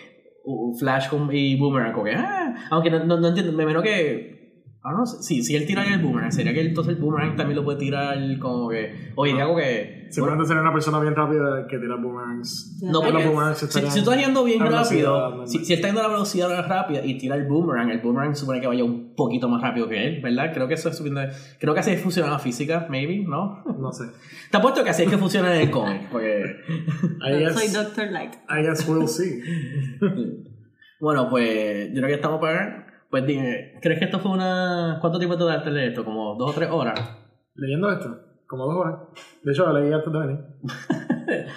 Flash y Boomerang, como que ah, aunque no, no, no entiendo, me menos que Ah, no, si, si él tira el boomerang, sería que entonces el boomerang también lo puede tirar como que. Oye, digo que.
Seguramente sería una persona bien rápida que tira boomerangs.
No,
Pero
porque
boomerangs
si, si tú estás yendo bien rápido, si, si él está yendo a la velocidad rápida y tira el boomerang, el boomerang supone que vaya un poquito más rápido que él, ¿verdad? Creo que eso es suficiente- Creo que así funciona la física, maybe, ¿no?
No sé.
Te apuesto que así es que funciona en el cómic, porque...
I guess,
Soy Doctor Light.
I guess we'll see.
Bueno, pues yo creo que estamos para... Pues dime, ¿crees que esto fue una... ¿Cuánto tiempo te daste leer esto? ¿Como dos o tres horas?
Leyendo esto, como dos horas. De hecho, lo leí antes de venir.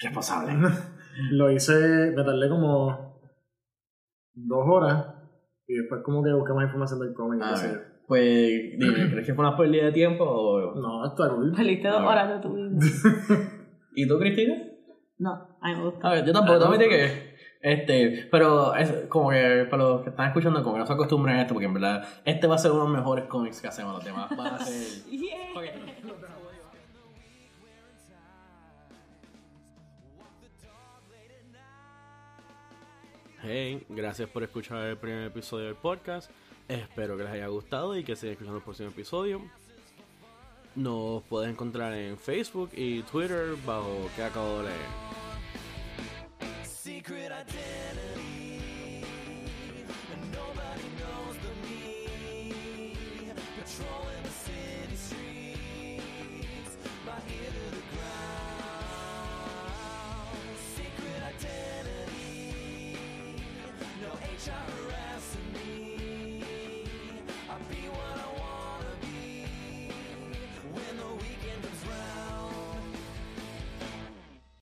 Responsable.
Lo hice, me tardé como dos horas. Y después como que busqué más información del cómic.
A
qué sé
ver, pues dime, ¿crees que fue una pérdida de tiempo o...
No, está cool.
Perdiste dos horas de tu vida.
¿Y tú, Cristina?
No, a mí me gusta.
A ver, yo tampoco,
Ah,
te que. Este, pero es como que para los que están escuchando, como que no se acostumbren a esto, porque en verdad, este va a ser uno de los mejores cómics que hacemos, los demás van a ser.
Yeah.
Hey, gracias por escuchar el primer episodio del podcast. Espero que les haya gustado y que sigan escuchando el próximo episodio. Nos puedes encontrar en Facebook y Twitter bajo que acabo de leer.
Secret identity.